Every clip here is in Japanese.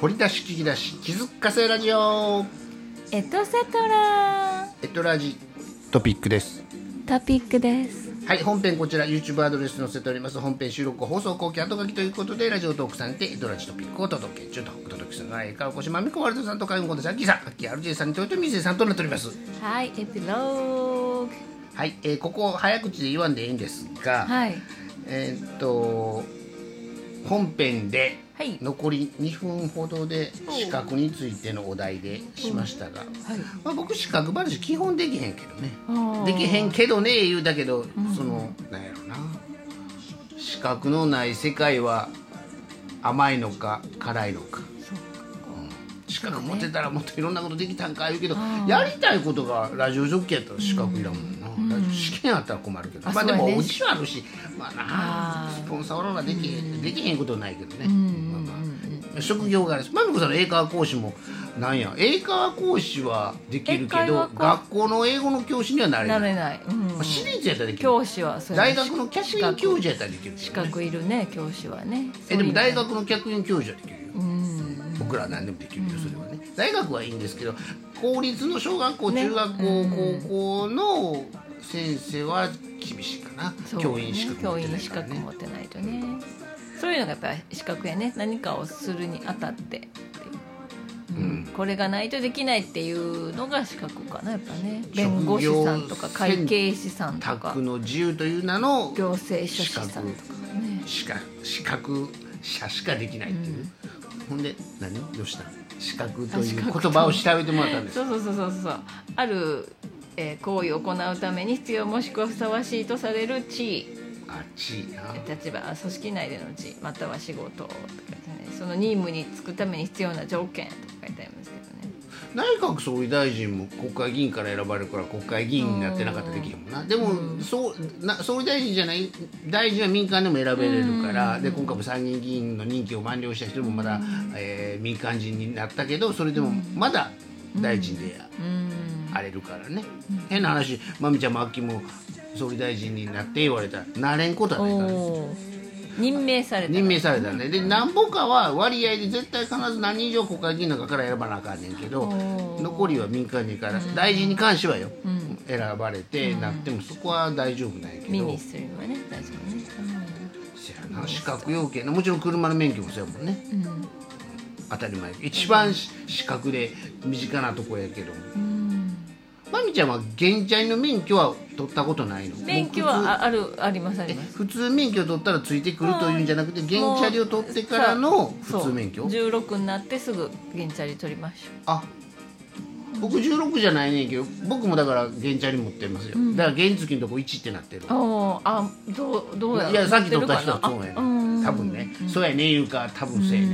掘り出し聞き出し気づかせラジオ。エトセトラ。エトラジトピックです。トピックです。はい本編こちら YouTube アドレス載せております。本編収録放送後期後書きということでラジオトークさんでエトラジトピックをお届け中とお届けするのは江川越まみこワルドさんと海運コンテさんキーさんアッキー RJ さんに豊臣水さんとなっております。はいエピローグはい、えーここ早口で言わんでいいんですが、はい。えーっと本編ではい。残り2分ほどで資格についてのお題でしましたが、はい。まあ、僕資格話基本できへんけどね。できへんけどね言うだけど、そのなんやろな。資格のない世界は甘いのか辛いのか。資格持ってたらもっといろんなことできたんか言うけどやりたいことがラジオジョッキーやったら資格いらんもん試験あったら困るけど。まあでもうちはあるし。まあなあー。スポンサーおらなできできへんことはないけどね、まあまあ。職業がある。しまみこさんの英会話講師もなんや。英会話講師はできるけど学校の英語の教師にはなれなないれない、うん。まあ私立やったらできる。教師は大学の客員教授やったらできる。資格いるね教師はね。えでも大学学の客員教授はできるよ。うん。僕らは何でもできるよそれはね。大学はいいんですけど公立の小学校ね。中学校高校の先生は厳しいかな。そう教員資格持教ってな員資格持ってないとね。そういうのがやっぱり資格やね。何かをするにあたってって。いううん。これがないとできないっていうのが資格かなやっぱね。弁護士さんとか会計士さんとか。宅の自由という名の行政書士さんとかね。資格資格者しかできないっていう、ほんで何？どうした資格という言葉を調べてもらったんです。そうそうそうそうそう。ある、えー行為を行うために必要もしくはふさわしいとされる地。位あっちいな。立場組織内での地。位または仕事とかね。その任務に就くために必要な条件とか書いてありますけどね。内閣総理大臣も国会議員から選ばれるから国会議員になってなかったらできへん。もんなでも、そうな総理大臣じゃない大臣は民間でも選べれるから、で今回も参議院議員の任期を満了した人もまだ、えー民間人になったけどそれでもまだ大臣でうんあれるからね、変な話まみちゃんもあっきも総理大臣になって言われた。らなれんことはないから。任命された。任命されたねでなんぼかは割合で絶対必ず何人以上国会議員の中から選ばなあかんねんけど残りは民間人から大臣に関してはよ、選ばれてなってもそこは大丈夫なんやけど。ミニストリーはね大丈夫ね。せやな資格要件もちろん車の免許もそうやもんね。うん。うん当たり前一番し資格で身近なとこやけどうんまみちゃんは原チャリの免許は取ったことないの？免許はああるありますありえます。普通免許取ったらついてくるというんじゃなくて原チャリを取ってからの普通免許？そう16になってすぐ原チャリ取りましょあ僕16じゃないねんけど僕もだから原チャリ持ってますよ、だから原付のとこ1ってなってるうおーあどうどうやいやさっき取った人は持そうやねてるかなあうん。多分ね、そうやね言うか多分そうやね、うん。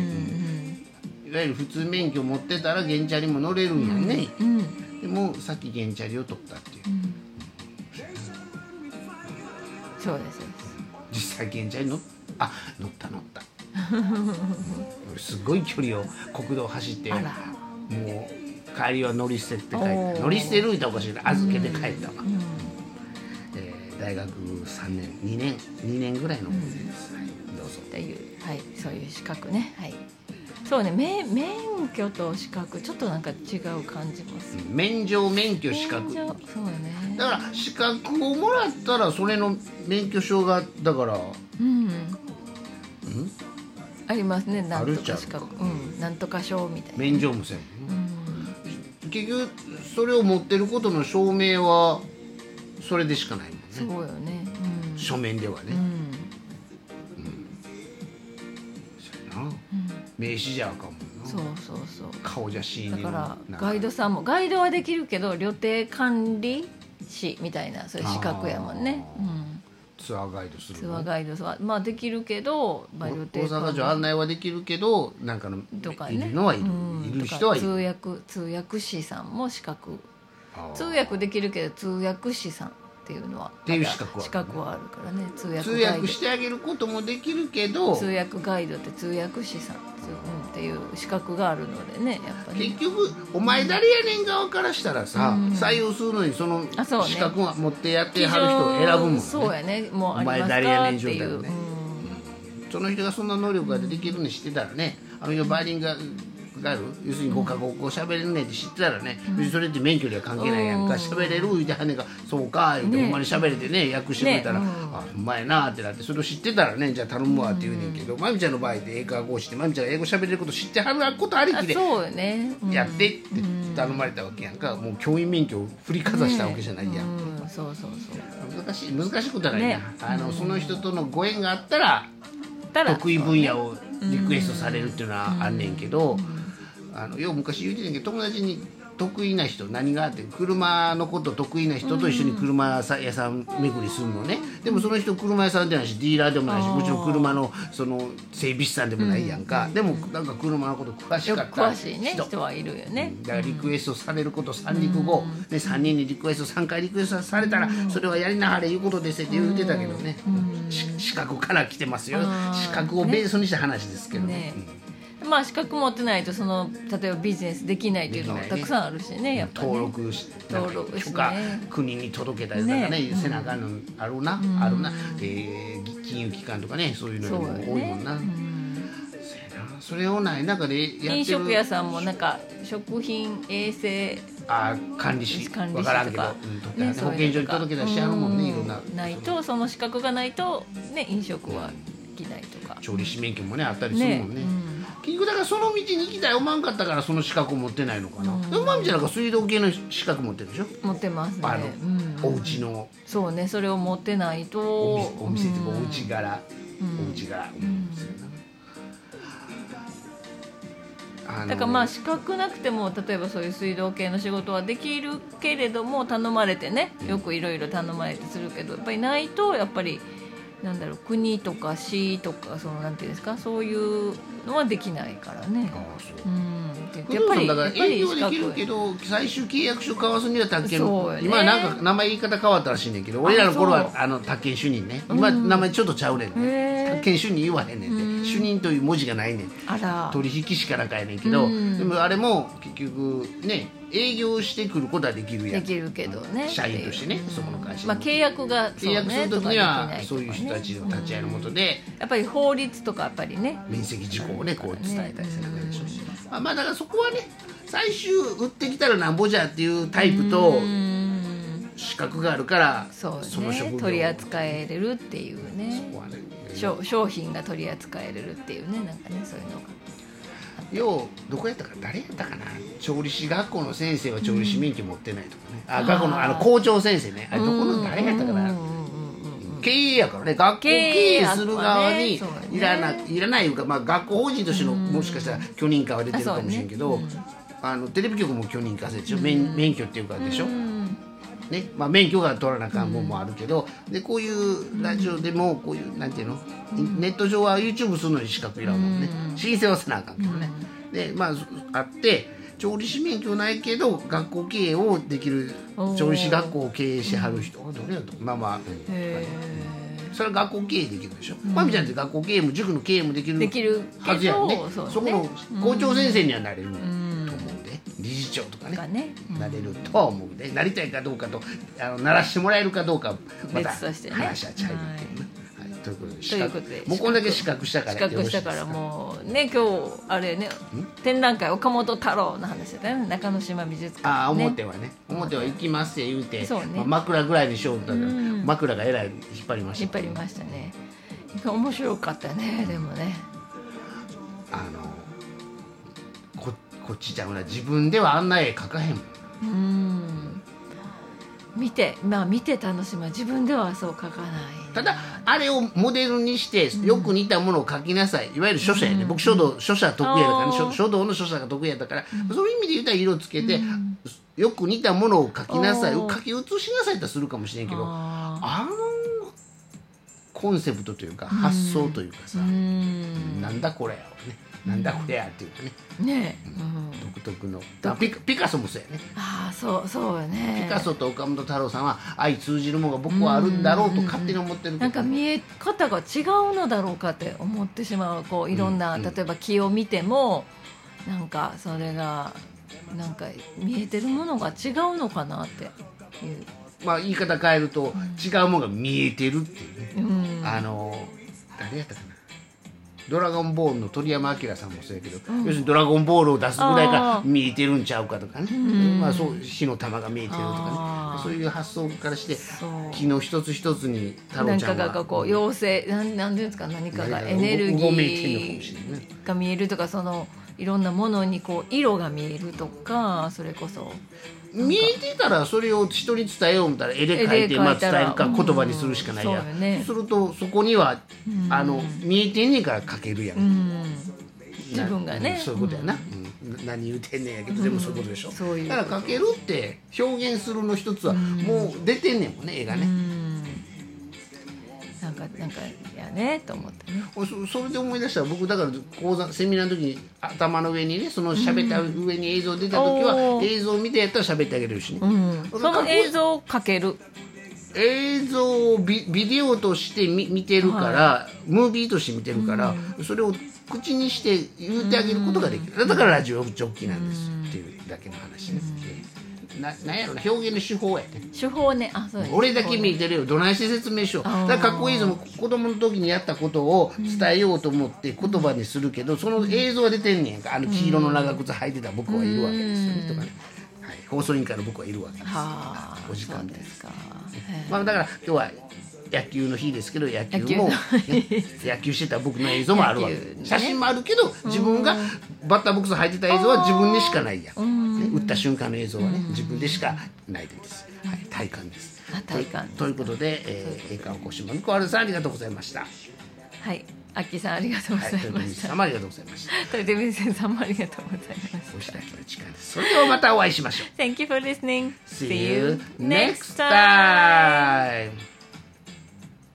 うん。いわゆる普通免許持ってたら原チャリも乗れるんやね、うん。うんでもさっき原チャリを取ったっていう、そうですそうです。実際原チャリ乗っあ乗った乗った。俺すごい距離を国道走ってあもらう帰りは乗り捨てって帰った乗り捨てるいたらおかしい預けて帰ったわ、えー大学3年2年2年ぐらいの思い出です、はい、どうぞ。っていうはいそういう資格ね。はいそうね免免許と資格ちょっとなんか違う感じます免状免許資格。そうね。だから資格をもらったらそれの免許証がだから。うん。ありますねなんとか資格。うんなんとか証みたいな。免状もせん、うん。結局それを持ってることの証明はそれでしかないもんね。そうよね。うん。書面ではね、うん名刺じゃあかんもそうそうそう。顔写真にだからガイドさんもガイドはできるけど旅程管理士みたいなそういう資格やもんね、うん、ツアーガイドするツアーガイドはまあできるけど、まあ、旅大程阪城案内はできるけどなんかのとかね。いるのはいる、うん。いる人はいる。通訳通訳士さんも資格。通訳できるけど通訳士さんっていうのは。ていう資格はある資格はあるからね。通訳通訳してあげることもできるけど通訳ガイドって通訳士さん、うんっていう資格があるのでねやっぱり。結局お前誰やねん側からしたらさ、採用するのにその資格を持ってやってはる人を選ぶもんね。そうやね。もうありますお前誰やかねん状態のね。その人がそんな能力ができるにしてたらねあの人バイリンガルがある。要するに5カ国語喋れるねって知ってたらね、別にそれって免許には関係ないやんか。喋れる言うてはんねんがそうか言うて、ほんまに喋れてね訳してくれたら、ね。あほんまやなってなってそれを知ってたらねじゃあ頼むわって言うねんけど、まみちゃんの場合で英会話講師ってまみちゃんが英語喋れること知ってはることありきであそうよね、うん。やってって頼まれたわけやんか、もう教員免許を振りかざしたわけじゃないやん、うん、そうそうそう。難しい難しいことはないな、ね。あのその人とのご縁があったらたら。得意分野をリクエストされるっていうのはあんねんけど、あのよう昔言うてたけど友達に得意な人何があって車のこと得意な人と一緒に車屋さん巡りするのね。でもその人車屋さんでないしディーラーでもないしもちろん車のその整備士さんでもないやんか、でもなんか車のこと詳しかった詳しいね人はいるよね、だからリクエストされること三陸後、で3人にリクエスト3回リクエストされたらそれはやりなはれいうことですって言ってたけどね、し資格から来てますよ。うん資格をベースにした話ですけどね。ねまあ資格持ってないとその例えばビジネスできないっていうのもたくさんあるしねやっぱね。登録し登録してね。国に届けたりとかねね。せなあかんのあるな、あるな、えー金融機関とかねそういうのにも多いもんな、それをない中で飲食屋さんもなんか食品衛生あ管理士。管理分か。らんけど、士とかうんね保健所に届けたりしちゃうもんねいろんな。ないとその資格がないとね飲食はできないとか。調理師免許もねあったりするもんね。ね。うん結局だからその道に行きたい思わんかったからその資格を持ってないのかな、でもまみちゃんなんか水道系の資格持ってるでしょ、持ってますね。あの、うんお家の。そうねそれを持ってないと。お店っていうかうん。お家柄、お家柄、うん。あの。だからまあ資格なくても例えばそういう水道系の仕事はできるけれども頼まれてねよくいろいろ頼まれてするけどやっぱりないとやっぱりなんだろう国とか市とかそのなんていうんですか？そういうのはできないからね。ああそう。うん。で不動産だからやっぱり営業できる資けど最終契約書交わすには宅建。そうよね。今はなんか名前言い方変わったらしいねんけど俺らの頃はあの宅建主任ね。今名前ちょっとちゃうねんへねー宅建主任言わへんねんて。主任という文字がないねんあら。取引士かなんかやねんけどうん。でもあれも結局ね営業してくることはできるやん。できるけどね。社員としてねそこの会社にまあ、契約が契約する時にはそういう人たちちの立ち会いのもとで。やっぱり法律とかやっぱりね。面積事項をねこう伝えたりするわけでしょ。まあまあだからそこはね最終売ってきたらなんぼじゃっていうタイプとうん。資格があるからそうの職業ね取り扱えれるっていうね。そこはね。商商品が取り扱えれるっていうねなんかねそういうのがようどこやったか誰やったかな？調理師学校の先生は調理師免許持ってないとかね、あ学校のあの校長先生ね。あれどこの誰やったかな、うんうんうんうん。経営やからね。学校経営する側にいらないいらないいうか、まあ、学校法人としてのもしかしたら許認可は出てるかもしれんけど、あのテレビ局も許認可制でしょ、免免許っていうかでしょ、うん。ね。まあ、免許が取らなあかんもんもあるけど、でこういうラジオでもこういうなんていうの、ネット上は YouTube するのに資格いらんもんね、申請はせなあかんけどね、でまああって調理師免許ないけど学校経営をできる調理師学校を経営しはる人どれやとまあまあ、うんへそれは学校経営できるでしょ、まみちゃんって学校経営も塾の経営もできるできるはずやんね。そうね。そこの校長先生にはなれると思んうん。で理事長とかねなれるとは思うんで。なりたいかどうかとあのならしてもらえるかどうかまた話はちゃうけどね、はい。ということでということでもうこんだけ資格したから資格したからよろしいもうね今日あれね展覧会岡本太郎の話だね。中之島美術館、ね、ああ表はね。表は行きますって言うて。そうね。まあ、枕ぐらいにしようとうん。枕がえらい引っ張りました。引っ張りましたね。面白かったねでもね。あのここっちちゃうな。自分ではあんな絵描かへんもん。うん。見てまあ見て楽しむ自分ではそう書かない。ただあれをモデルにしてよく似たものを描きなさい。いわゆる書者やね、僕書道書者得意やからね。書書道の書者が得意やったから、そういう意味で言ったら色つけて、よく似たものを描きなさい。おー。描き写しなさいってするかもしれんけどああのコンセプトというか発想というかさ、ーうん。なんだこれやをね。なんだこれやっていうとね。ねえ、うん、独特の。あピカピカソもそうやね。ああそうそうよね。ピカソと岡本太郎さんは相通じるものが僕はあるんだろうと勝手に思ってるけどなんか見え方が違うのだろうかって思ってしまうこういろんな、うん。うん例えば木を見てもなんかそれがなんか見えてるものが違うのかなっていう、まあ言い方変えると違うものが見えてるっていうね、うん、あの誰やったかな。ドラゴンボールの鳥山明さんもそうやけど、要するにドラゴンボールを出すぐらいから見えてるんちゃうかとかね、まあ、そう火の玉が見えてるとかね。そういう発想からして木の一つ一つに太なんか郎ちゃんはがこう妖精なんなんていうんですか何かが何かがエネルギーが見えるとかそのいろんなものにこう色が見えるとかそれこそ見えてたらそれを人に伝えよう思ったら絵で描いてまあ伝えるか言葉にするしかないや。ん、するとそこにはあの見えてんねんから描けるやん、うん。自分がね。うんそういうことやな、うん。何言うてんねんやけど、でもそういうことでしょ。そうだから描けるって表現するの一つはもう出てんねんもんね絵がね、かなんかやねと思ってね。そそれで思い出した。ら僕だから講座セミナーの時に頭の上にねその喋った上に映像出た時は、映像見てやったら喋ってあげれるしね、うんその映像をかける。映像をビビデオとして見見てるから、ムービーとして見てるから、それを口にして言ってあげることができる、だからラジオジョッキーなんですっていうだけの話ね、ななんやろな表現の手法やね手法ね。あそうです俺だけ見えてるよ。どないして説明しよう。だからかっこいいぞ。子供の時にやったことを伝えようと思って言葉にするけどその映像は出てんねやんか。あの黄色の長靴履いてた僕はいるわけですよね。とかね、はい、放送委員会の僕はいるわけです。はあ。お時間ですかへまあ、だから今日は野球の日ですけど野球も、のね 野球してた僕の映像もあるわけ、ね。写真もあるけど自分がバッターボックス入ってた映像は自分にしかないや。ん、ね、打った瞬間の映像はね自分でしかないです、はい、体感です。あ体感。とということで、えー、映画おこしまの小原さんありがとうございました。はい。アッキーさんありがとうごはいざいました。さんもありがとうございました。豊臣先生もありがとうございましたおしらきの時間です。それではまたお会いしましょう。Thank you for listening. See you next time